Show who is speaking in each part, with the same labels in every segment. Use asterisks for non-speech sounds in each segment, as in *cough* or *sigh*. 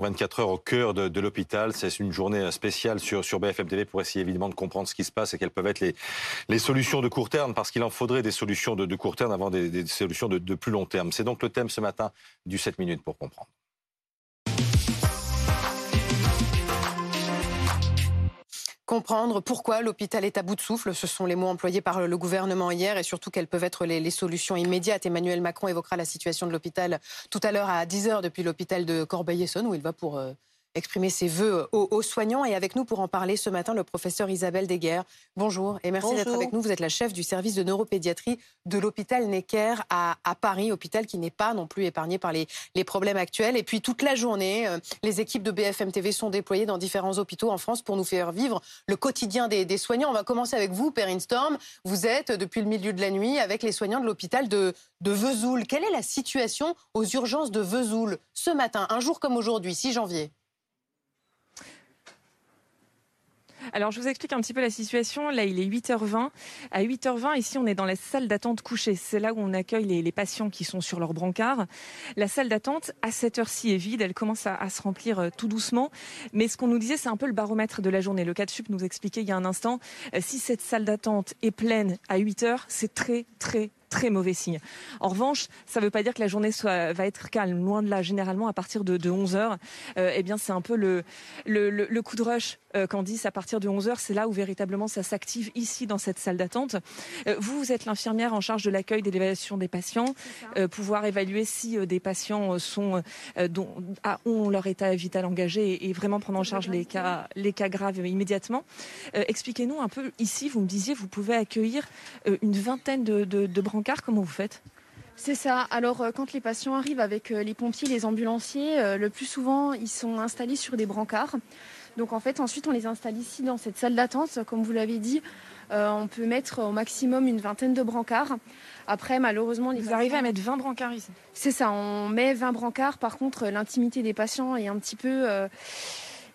Speaker 1: 24 heures au cœur de, l'hôpital. C'est une journée spéciale sur, sur BFM TV pour essayer évidemment de comprendre ce qui se passe et quelles peuvent être les, les solutions de court terme, parce qu'il en faudrait des solutions de, court terme avant des, solutions de, de plus long terme. C'est donc le thème ce matin du 7 minutes pour comprendre.
Speaker 2: Comprendre pourquoi l'hôpital est à bout de souffle. Ce sont les mots employés par le gouvernement hier et surtout quelles peuvent être les, solutions immédiates. Emmanuel Macron évoquera la situation de l'hôpital tout à l'heure à 10h depuis l'hôpital de Corbeil-Essonne où il va pour euh, exprimer ses voeux aux, soignants. Et avec nous pour en parler ce matin, le professeur Isabelle Deguerre. Bonjour et merci d'être avec nous. Vous êtes la chef du service de neuropédiatrie de l'hôpital Necker à, Paris, hôpital qui n'est pas non plus épargné par les, problèmes actuels. Et puis toute la journée, euh, les équipes de BFM TV sont déployées dans différents hôpitaux en France pour nous faire vivre le quotidien des, soignants. On va commencer avec vous, Perrine Storm. Vous êtes depuis le milieu de la nuit avec les soignants de l'hôpital de, de Vesoul. Quelle est la situation aux urgences de Vesoul ce matin, un jour comme aujourd'hui, 6 janvier?
Speaker 3: Alors, je vous explique un petit peu la situation. Là, il est 8h20. À 8h20, ici, on est dans la salle d'attente couchée. C'est là où on accueille les, patients qui sont sur leur brancard. La salle d'attente, à cette heure-ci, est vide. Elle commence à, se remplir euh, tout doucement. Mais ce qu'on nous disait, c'est un peu le baromètre de la journée. Le cas de sup nous expliquait il y a un instant, euh, si cette salle d'attente est pleine à 8h, c'est très, très, très mauvais signe. En revanche, ça ne veut pas dire que la journée va être calme. Loin de là, généralement, à partir de, 11 h euh, eh bien, c'est un peu le, le, coup de rush, Candice, à partir de 11 h c'est là où véritablement ça s'active ici dans cette salle d'attente. Euh, vous, vous êtes l'infirmière en charge de l'accueil et de l'évaluation des patients, euh, pouvoir évaluer si des patients sont, dont, ont leur état vital engagé et, vraiment prendre en charge les cas, les cas graves immédiatement. Expliquez-nous un peu, ici, vous me disiez, vous pouvez accueillir une vingtaine de, de, de comment vous faites?
Speaker 4: C'est ça. Alors, euh, quand les patients arrivent avec euh, les pompiers, les ambulanciers, euh, le plus souvent, ils sont installés sur des brancards. Donc, en fait, ensuite, on les installe ici dans cette salle d'attente. Comme vous l'avez dit, on peut mettre au maximum une vingtaine de brancards. Après, malheureusement,
Speaker 3: les vous arrivez à mettre 20 brancards ici
Speaker 4: C'est ça. On met 20 brancards. Par contre, l'intimité des patients est un petit peu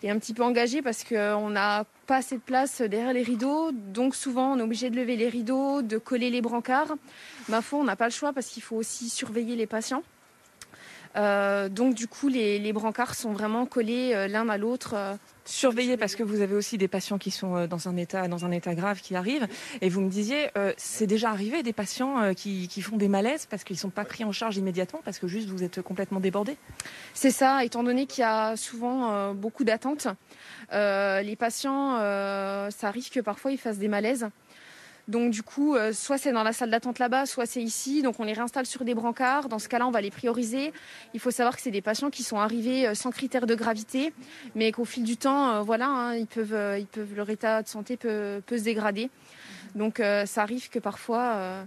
Speaker 4: est un petit peu engagée parce qu'on n'a pas assez de place derrière les rideaux. Donc souvent, on est obligé de lever les rideaux, de coller les brancards. Ma foi, on n'a pas le choix parce qu'il faut aussi surveiller les patients. Euh, donc du coup, les, brancards sont vraiment collés euh, l'un à l'autre. Euh,
Speaker 3: Surveiller parce que vous avez aussi des patients qui sont dans un état, dans un état grave qui arrivent. Et vous me disiez, c'est déjà arrivé des patients qui, font des malaises parce qu'ils ne sont pas pris en charge immédiatement parce que juste vous êtes complètement débordés?
Speaker 4: C'est ça, étant donné qu'il y a souvent beaucoup d'attentes. les patients, ça arrive que parfois ils fassent des malaises. Donc du coup, euh, soit c'est dans la salle d'attente là-bas, soit c'est ici. Donc on les réinstalle sur des brancards. Dans ce cas-là, on va les prioriser. Il faut savoir que c'est des patients qui sont arrivés euh, sans critères de gravité, mais qu'au fil du temps, euh, voilà, hein, ils peuvent, leur état de santé peut se dégrader. Donc ça arrive que parfois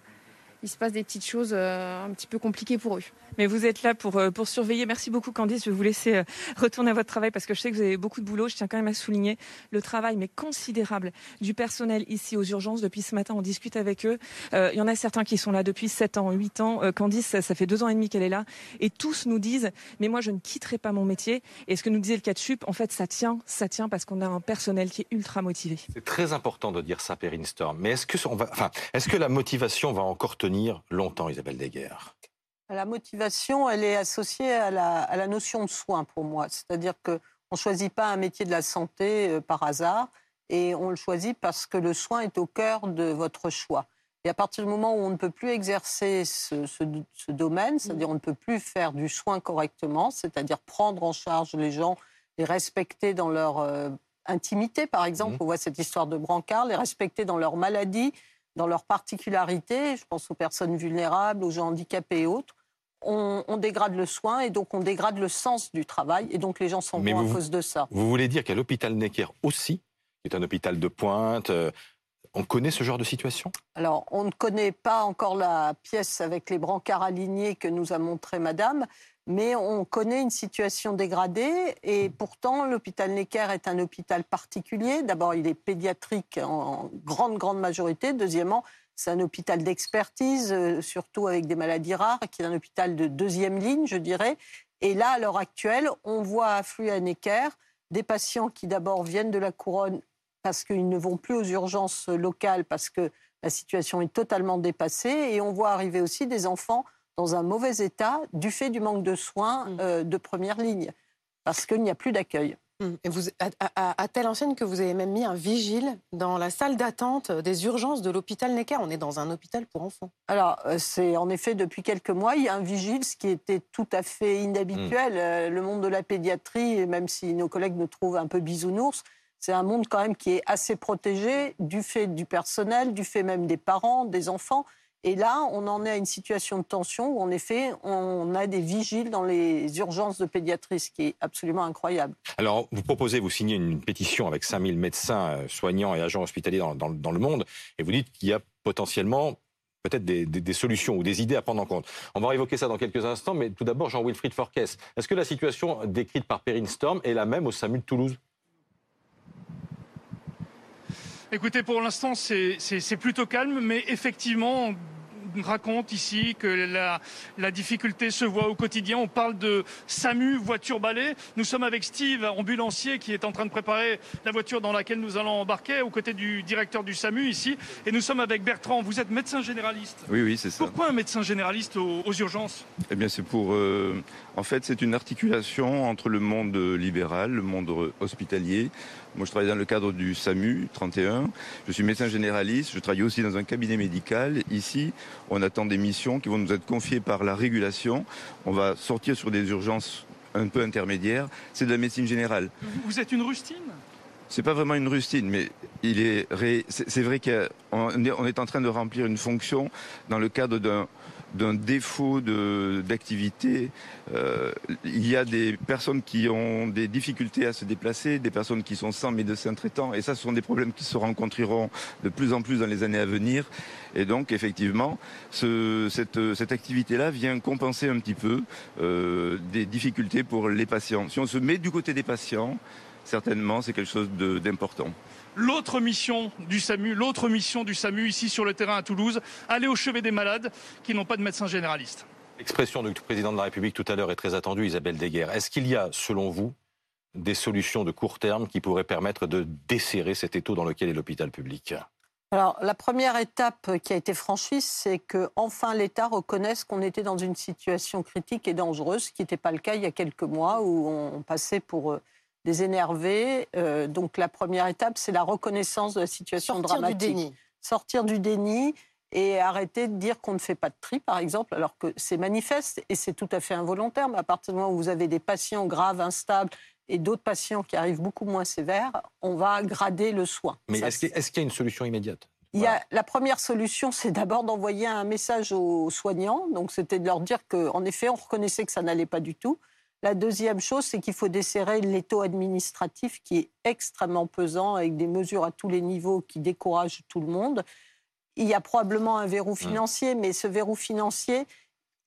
Speaker 4: il se passe des petites choses un petit peu compliquées pour eux.
Speaker 3: Mais vous êtes là pour, euh, pour surveiller. Merci beaucoup Candice. Je vais vous laisser euh, retourner à votre travail parce que je sais que vous avez beaucoup de boulot. Je tiens quand même à souligner le travail mais considérable du personnel ici aux urgences. Depuis ce matin, on discute avec eux. Euh, il y en a certains qui sont là depuis 7 ans, 8 ans. Candice, ça, fait 2 ans et demi qu'elle est là. Et tous nous disent, mais moi je ne quitterai pas mon métier. Et ce que nous disait le cas de Chup, en fait, ça tient, ça tient parce qu'on a un personnel qui est ultra motivé.
Speaker 1: C'est très important de dire ça, Perrine Storm. Mais est-ce que, on va, enfin, est-ce que la motivation va encore tenir longtemps, Isabelle Deguerre
Speaker 5: la motivation, elle est associée à la, notion de soin pour moi. C'est-à-dire qu'on ne choisit pas un métier de la santé euh, par hasard et on le choisit parce que le soin est au cœur de votre choix. Et à partir du moment où on ne peut plus exercer ce, domaine, c'est-à-dire on ne peut plus faire du soin correctement, c'est-à-dire prendre en charge les gens, les respecter dans leur euh, intimité, par exemple, mmh. on voit cette histoire de brancard, les respecter dans leur maladie, dans leurs particularités, je pense aux personnes vulnérables, aux gens handicapés et autres, on, dégrade le soin et donc on dégrade le sens du travail et donc les gens s'en vont à cause de ça.
Speaker 1: Vous voulez dire qu'à l'hôpital Necker aussi, qui est un hôpital de pointe, euh, on connaît ce genre de situation?
Speaker 5: Alors, on ne connaît pas encore la pièce avec les brancards alignés que nous a montré Madame, mais on connaît une situation dégradée et pourtant l'hôpital Necker est un hôpital particulier. D'abord, il est pédiatrique en grande, grande majorité. Deuxièmement, c'est un hôpital d'expertise, euh, surtout avec des maladies rares, qui est un hôpital de deuxième ligne, je dirais. Et là, à l'heure actuelle, on voit affluer à Necker des patients qui d'abord viennent de la couronne parce qu'ils ne vont plus aux urgences locales, parce que la situation est totalement dépassée. Et on voit arriver aussi des enfants dans un mauvais état du fait du manque de soins mmh. euh, de première ligne. parce qu'il n'y a plus d'accueil.
Speaker 2: Hum, et vous, à, à- à telle enseigne que vous avez même mis un vigile dans la salle d'attente des urgences de l'hôpital Necker. On est dans un hôpital pour enfants.
Speaker 5: Alors, euh, c'est en effet depuis quelques mois, il y a un vigile, ce qui était tout à fait inhabituel. Euh, Le monde de la pédiatrie, même si nos collègues nous trouvent un peu bisounours, c'est un monde quand même qui est assez protégé du fait du personnel, du fait même des parents, des enfants. Et là, on en est à une situation de tension où, en effet, on a des vigiles dans les urgences de pédiatrie, ce qui est absolument incroyable.
Speaker 1: Alors, vous proposez, vous signez une pétition avec 5000 médecins, euh, soignants et agents hospitaliers dans, le monde, et vous dites qu'il y a potentiellement peut-être des, des- des solutions ou des idées à prendre en compte. On va évoquer ça dans quelques instants, mais tout d'abord, Jean-Wilfried Forquès, est-ce que la situation décrite par Perrine Storm est la même au SAMU de Toulouse?
Speaker 6: Écoutez, pour l'instant, c'est plutôt calme, mais effectivement, raconte ici que la, la difficulté se voit au quotidien. On parle de SAMU, voiture balai. Nous sommes avec Steve, ambulancier, qui est en train de préparer la voiture dans laquelle nous allons embarquer, aux côtés du directeur du SAMU ici. Et nous sommes avec Bertrand. Vous êtes médecin généraliste.
Speaker 7: Oui, oui, c'est ça.
Speaker 6: Pourquoi un médecin généraliste aux, aux urgences?
Speaker 7: Eh bien, c'est pour. euh, en fait, c'est une articulation entre le monde libéral, le monde hospitalier. Moi, je travaille dans le cadre du SAMU 31. Je suis médecin généraliste. Je travaille aussi dans un cabinet médical. Ici, on attend des missions qui vont nous être confiées par la régulation. On va sortir sur des urgences un peu intermédiaires. C'est de la médecine générale.
Speaker 6: Vous- êtes une rustine?
Speaker 7: C'est pas vraiment une rustine, mais il est ré- c'est vrai qu'on est, on est en train de remplir une fonction dans le cadre d'un d'un défaut d'activité. Euh, il y a des personnes qui ont des difficultés à se déplacer, des personnes qui sont sans médecin traitant, et ça, ce sont des problèmes qui se rencontreront de plus en plus dans les années à venir. Et donc, effectivement, ce- cette, cette activité-là vient compenser un petit peu euh, des difficultés pour les patients. Si on se met du côté des patients, certainement, c'est quelque chose de- d'important.
Speaker 6: L'autre mission du SAMU, l'autre mission du SAMU ici sur le terrain à Toulouse, aller au chevet des malades qui n'ont pas de médecin généraliste.
Speaker 1: L'expression du président de la République tout à l'heure est très attendue, Isabelle Deguerre. Est-ce qu'il y a, selon vous, des solutions de court terme qui pourraient permettre de desserrer cet étau dans lequel est l'hôpital public?
Speaker 5: Alors, la première étape qui a été franchie, c'est que enfin l'État reconnaisse qu'on était dans une situation critique et dangereuse, ce qui n'était pas le cas il y a quelques mois où on passait pour euh, des énervés. Euh, donc, la première étape, c'est la reconnaissance de la situation
Speaker 2: Sortir du
Speaker 5: dramatique.
Speaker 2: déni.
Speaker 5: Sortir du déni et arrêter de dire qu'on ne fait pas de tri, par exemple, alors que c'est manifeste et c'est tout à fait involontaire. Mais à partir du moment où vous avez des patients graves, instables et d'autres patients qui arrivent beaucoup moins sévères, on va grader le soin.
Speaker 1: Mais est-ce qu'il y a une solution immédiate?
Speaker 5: Il y a, la première solution, c'est d'abord d'envoyer un message aux soignants. Donc, c'était de leur dire qu'en effet, on reconnaissait que ça n'allait pas du tout. La deuxième chose, c'est qu'il faut desserrer l'étau administratif qui est extrêmement pesant, avec des mesures à tous les niveaux qui découragent tout le monde. Il y a probablement un verrou financier, mais ce verrou financier,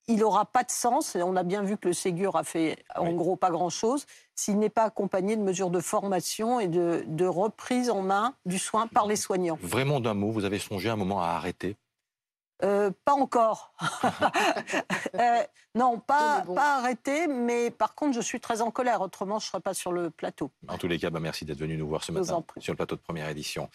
Speaker 5: il n'aura pas de sens. On a bien vu que le Ségur a fait, en
Speaker 1: Oui.
Speaker 5: gros, pas grand-chose s'il n'est pas accompagné de mesures de formation et de, de reprise en main du soin par les soignants.
Speaker 1: Vraiment d'un mot, vous avez songé un moment à arrêter
Speaker 5: Euh, pas encore. *laughs* Euh, non, pas,
Speaker 2: bon.
Speaker 5: pas arrêté, mais par contre, je suis très en colère. Autrement, je ne serais pas sur le plateau.
Speaker 1: En tous les cas, bah, merci d'être venu nous voir ce matin sur le plateau de première édition.